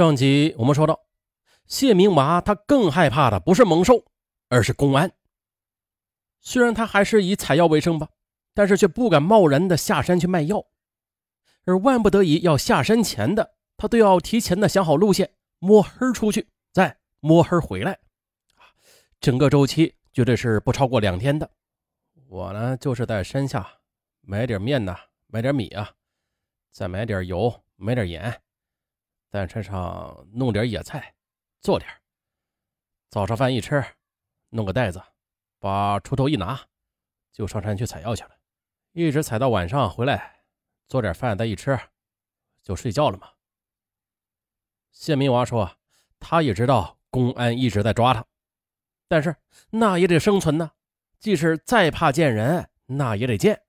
上集我们说到，谢明娃他更害怕的不是猛兽，而是公安。虽然他还是以采药为生吧，但是却不敢贸然的下山去卖药。而万不得已要下山前的，他都要提前的想好路线，摸黑出去，再摸黑回来。整个周期绝对是不超过两天的。我呢，就是在山下买点面呐，买点米啊，再买点油，买点盐。在山上弄点野菜，做点早上饭一吃，弄个袋子，把锄头一拿，就上山去采药去了。一直采到晚上回来，做点饭再一吃，就睡觉了嘛。谢明娃说，他也知道公安一直在抓他，但是那也得生存呢。即使再怕见人，那也得见。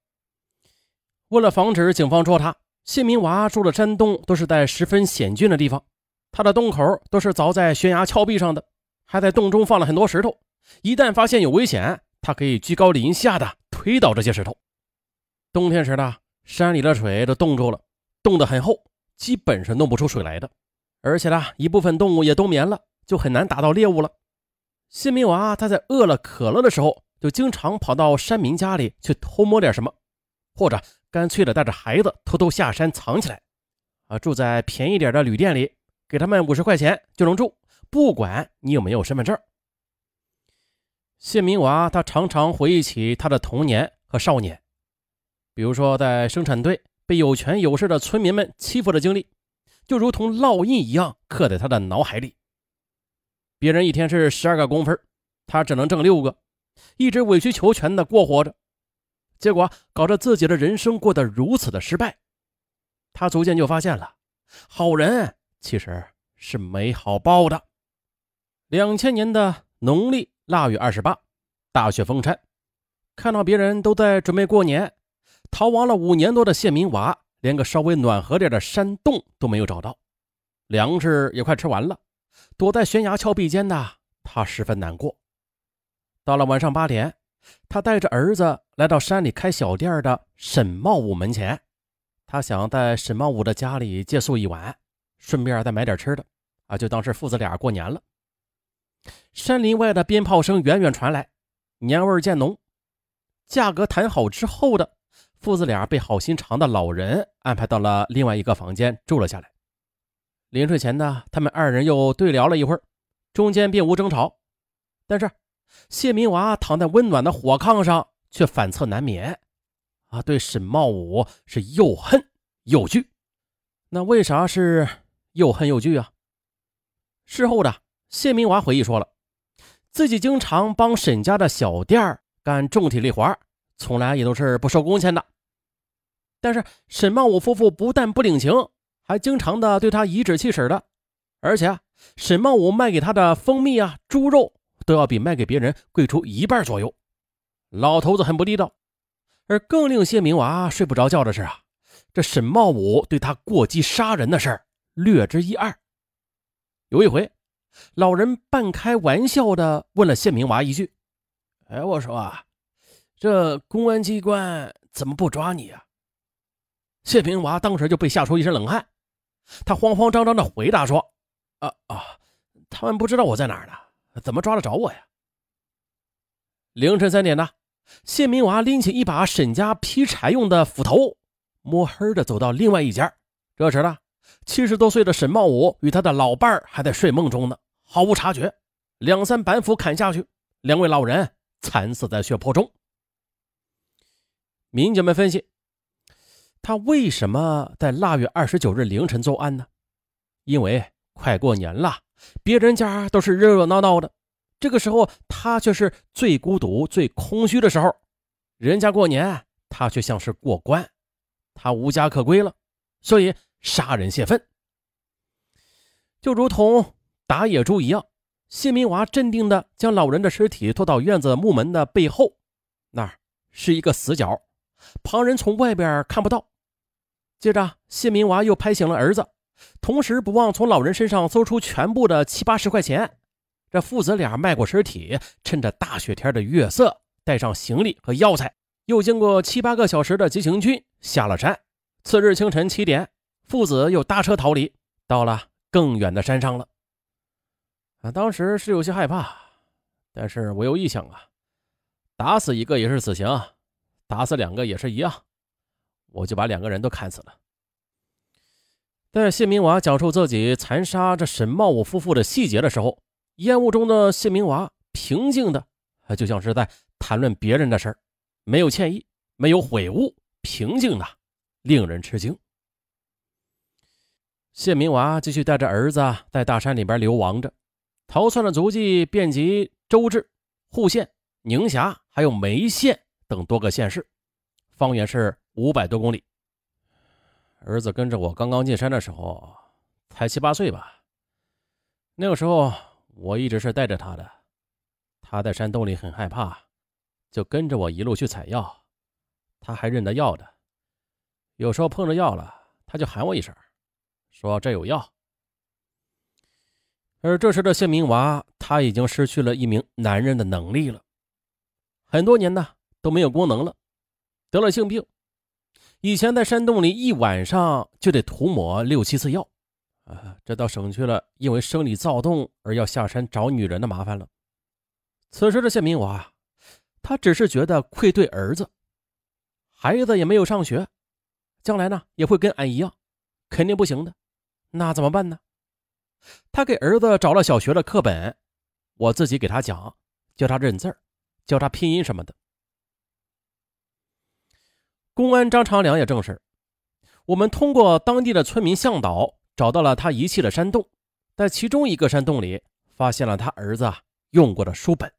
为了防止警方捉他。谢明娃住的山洞都是在十分险峻的地方，他的洞口都是凿在悬崖峭壁上的，还在洞中放了很多石头。一旦发现有危险，他可以居高临下的推倒这些石头。冬天时呢，山里的水都冻住了，冻得很厚，基本是弄不出水来的。而且呢，一部分动物也冬眠了，就很难打到猎物了。谢明娃他在饿了渴了的时候，就经常跑到山民家里去偷摸点什么，或者。干脆的带着孩子偷偷下山藏起来，啊，住在便宜点的旅店里，给他们五十块钱就能住，不管你有没有身份证。谢明娃他常常回忆起他的童年和少年，比如说在生产队被有权有势的村民们欺负的经历，就如同烙印一样刻在他的脑海里。别人一天是十二个工分，他只能挣六个，一直委曲求全的过活着。结果搞得自己的人生过得如此的失败，他逐渐就发现了，好人其实是没好报的。两千年的农历腊月二十八，大雪封山，看到别人都在准备过年，逃亡了五年多的谢明娃，连个稍微暖和点的山洞都没有找到，粮食也快吃完了，躲在悬崖峭壁间的他十分难过。到了晚上八点。他带着儿子来到山里开小店的沈茂武门前，他想在沈茂武的家里借宿一晚，顺便再买点吃的，啊，就当是父子俩过年了。山林外的鞭炮声远远传来，年味渐浓。价格谈好之后的父子俩被好心肠的老人安排到了另外一个房间住了下来。临睡前呢，他们二人又对聊了一会儿，中间并无争吵，但是。谢明娃躺在温暖的火炕上，却反侧难眠，啊，对沈茂武是又恨又惧。那为啥是又恨又惧啊？事后的谢明娃回忆说了，自己经常帮沈家的小店干重体力活，从来也都是不收工钱的。但是沈茂武夫妇不但不领情，还经常的对他颐指气使的，而且沈茂武卖给他的蜂蜜啊、猪肉。都要比卖给别人贵出一半左右，老头子很不地道。而更令谢明娃睡不着觉的是啊，这沈茂武对他过激杀人的事儿略知一二。有一回，老人半开玩笑的问了谢明娃一句：“哎，我说啊，这公安机关怎么不抓你啊？”谢明娃当时就被吓出一身冷汗，他慌慌张张的回答说：“啊啊，他们不知道我在哪儿呢。”怎么抓得着我呀？凌晨三点呢，谢明娃拎起一把沈家劈柴用的斧头，摸黑的走到另外一家。这时呢，七十多岁的沈茂武与他的老伴儿还在睡梦中呢，毫无察觉，两三板斧砍下去，两位老人惨死在血泊中。民警们分析，他为什么在腊月二十九日凌晨作案呢？因为快过年了。别人家都是热热闹闹的，这个时候他却是最孤独、最空虚的时候。人家过年，他却像是过关，他无家可归了，所以杀人泄愤。就如同打野猪一样，谢明娃镇定地将老人的尸体拖到院子木门的背后，那儿是一个死角，旁人从外边看不到。接着，谢明娃又拍醒了儿子。同时不忘从老人身上搜出全部的七八十块钱。这父子俩迈过尸体，趁着大雪天的月色，带上行李和药材，又经过七八个小时的急行军，下了山。次日清晨七点，父子又搭车逃离，到了更远的山上了。啊，当时是有些害怕，但是我又一想啊，打死一个也是死刑，打死两个也是一样，我就把两个人都砍死了。在谢明娃讲述自己残杀这沈茂武夫妇的细节的时候，烟雾中的谢明娃平静的，就像是在谈论别人的事儿，没有歉意，没有悔悟，平静的令人吃惊。谢明娃继续带着儿子在大山里边流亡着。逃窜的足迹遍及周至、户县、宁夏，还有眉县等多个县市，方圆是五百多公里。儿子跟着我刚刚进山的时候，才七八岁吧。那个时候我一直是带着他的，他在山洞里很害怕，就跟着我一路去采药。他还认得药的，有时候碰着药了，他就喊我一声，说这有药。而这时的谢明娃，他已经失去了一名男人的能力了，很多年呢都没有功能了，得了性病。以前在山洞里一晚上就得涂抹六七次药，啊，这倒省去了因为生理躁动而要下山找女人的麻烦了。此时的谢明娃，他只是觉得愧对儿子，孩子也没有上学，将来呢也会跟俺一样，肯定不行的，那怎么办呢？他给儿子找了小学的课本，我自己给他讲，教他认字教他拼音什么的。公安张长良也证实，我们通过当地的村民向导找到了他遗弃的山洞，在其中一个山洞里发现了他儿子用过的书本。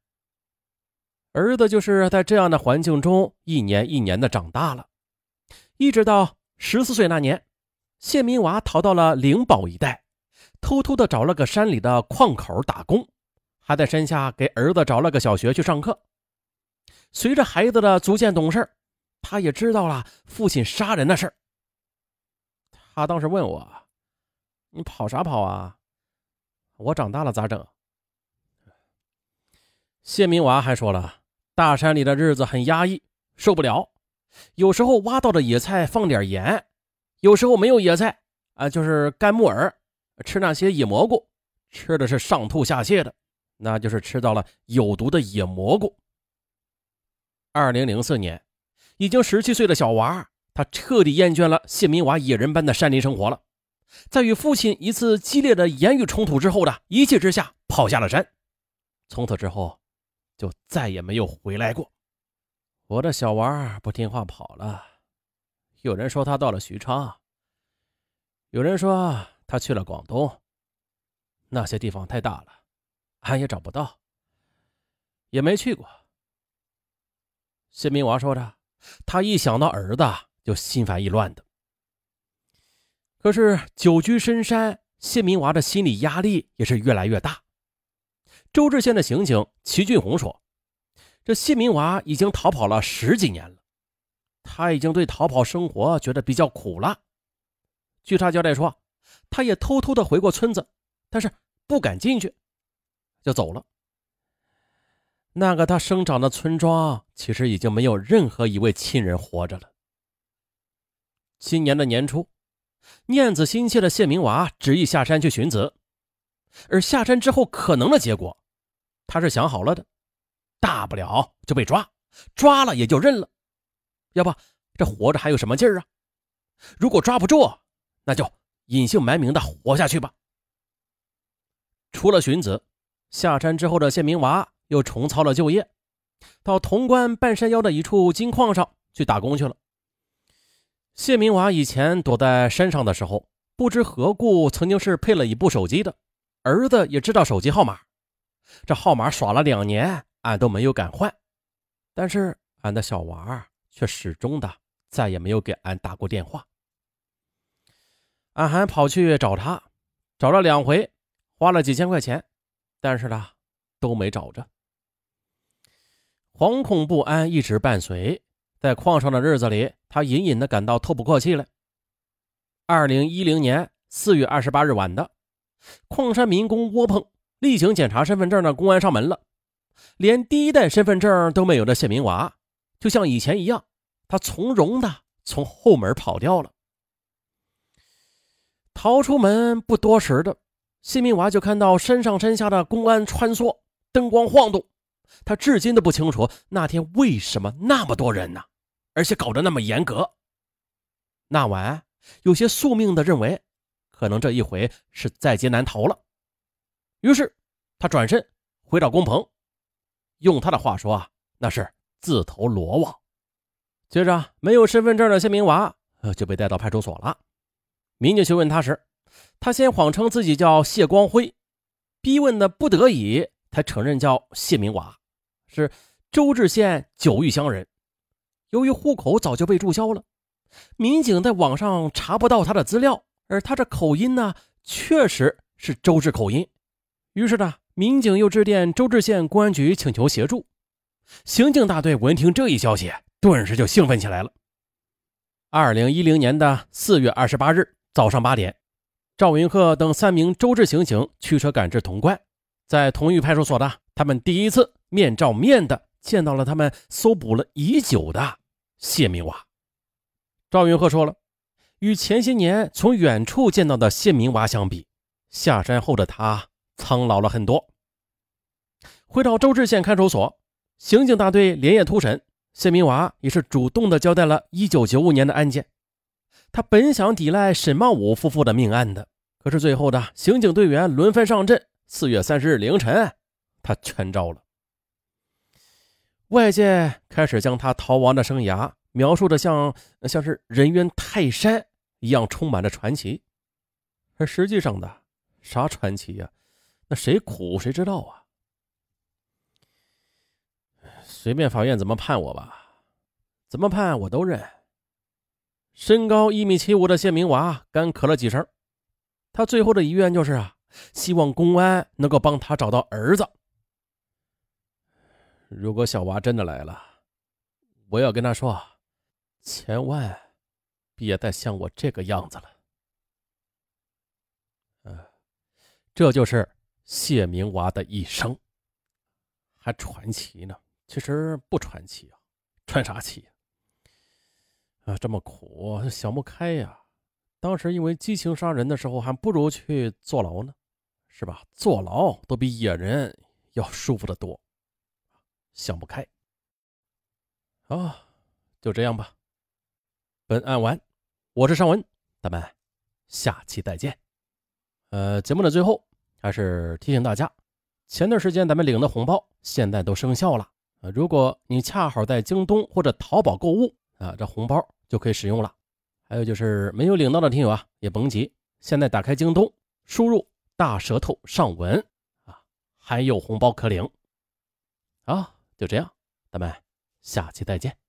儿子就是在这样的环境中一年一年的长大了，一直到十四岁那年，谢明娃逃到了灵宝一带。偷偷的找了个山里的矿口打工，还在山下给儿子找了个小学去上课。随着孩子的逐渐懂事，他也知道了父亲杀人的事他当时问我：“你跑啥跑啊？我长大了咋整？”谢明娃还说了：“大山里的日子很压抑，受不了。有时候挖到的野菜放点盐，有时候没有野菜啊，就是干木耳。”吃那些野蘑菇，吃的是上吐下泻的，那就是吃到了有毒的野蘑菇。二零零四年，已经十七岁的小娃，他彻底厌倦了谢明娃野人般的山林生活了，在与父亲一次激烈的言语冲突之后的一气之下，跑下了山。从此之后，就再也没有回来过。我的小娃不听话跑了，有人说他到了许昌，有人说。他去了广东，那些地方太大了，俺也找不到，也没去过。谢明娃说着，他一想到儿子就心烦意乱的。可是久居深山，谢明娃的心理压力也是越来越大。周至县的刑警齐俊红说：“这谢明娃已经逃跑了十几年了，他已经对逃跑生活觉得比较苦了。”据他交代说。他也偷偷的回过村子，但是不敢进去，就走了。那个他生长的村庄，其实已经没有任何一位亲人活着了。今年的年初，念子心切的谢明娃执意下山去寻子，而下山之后可能的结果，他是想好了的，大不了就被抓，抓了也就认了，要不这活着还有什么劲儿啊？如果抓不住，那就。隐姓埋名的活下去吧。除了荀子，下山之后的谢明娃又重操了旧业，到潼关半山腰的一处金矿上去打工去了。谢明娃以前躲在山上的时候，不知何故曾经是配了一部手机的，儿子也知道手机号码。这号码耍了两年，俺都没有敢换，但是俺的小娃却始终的再也没有给俺打过电话。俺还跑去找他，找了两回，花了几千块钱，但是呢，都没找着。惶恐不安一直伴随，在矿上的日子里，他隐隐的感到透不过气来。二零一零年四月二十八日晚的，矿山民工窝棚例行检查身份证的公安上门了，连第一代身份证都没有的谢明娃，就像以前一样，他从容的从后门跑掉了。逃出门不多时的，谢明娃就看到山上山下的公安穿梭，灯光晃动。他至今都不清楚那天为什么那么多人呢，而且搞得那么严格。那晚有些宿命的认为，可能这一回是在劫难逃了。于是他转身回到工棚，用他的话说啊，那是自投罗网。接着，没有身份证的谢明娃就被带到派出所了。民警询问他时，他先谎称自己叫谢光辉，逼问的不得已才承认叫谢明娃，是周至县九峪乡人。由于户口早就被注销了，民警在网上查不到他的资料，而他这口音呢，确实是周至口音。于是呢，民警又致电周至县公安局请求协助。刑警大队闻听这一消息，顿时就兴奋起来了。二零一零年的四月二十八日早上八点。赵云鹤等三名周至刑警驱车赶至潼关，在同峪派出所的他们第一次面照面的见到了他们搜捕了已久的谢明娃。赵云鹤说了，与前些年从远处见到的谢明娃相比，下山后的他苍老了很多。回到周至县看守所，刑警大队连夜突审，谢明娃也是主动的交代了1995年的案件。他本想抵赖沈茂武夫妇的命案的。可是最后的刑警队员轮番上阵，四月三十日凌晨，他全招了。外界开始将他逃亡的生涯描述的像像是人猿泰山一样，充满着传奇。而实际上的啥传奇呀？那谁苦谁知道啊？随便法院怎么判我吧，怎么判我都认。身高一米七五的谢明娃干咳了几声。他最后的遗愿就是啊，希望公安能够帮他找到儿子。如果小娃真的来了，我要跟他说，千万别再像我这个样子了。嗯，这就是谢明娃的一生，还传奇呢？其实不传奇啊，传啥奇啊？这么苦，想不开呀。当时因为激情杀人的时候，还不如去坐牢呢，是吧？坐牢都比野人要舒服的多。想不开啊，就这样吧。本案完，我是尚文，咱们下期再见。呃，节目的最后还是提醒大家，前段时间咱们领的红包现在都生效了啊。如果你恰好在京东或者淘宝购物啊，这红包就可以使用了。还有就是没有领到的听友啊，也甭急，现在打开京东，输入“大舌头上文”，啊，还有红包可领。好，就这样，咱们下期再见。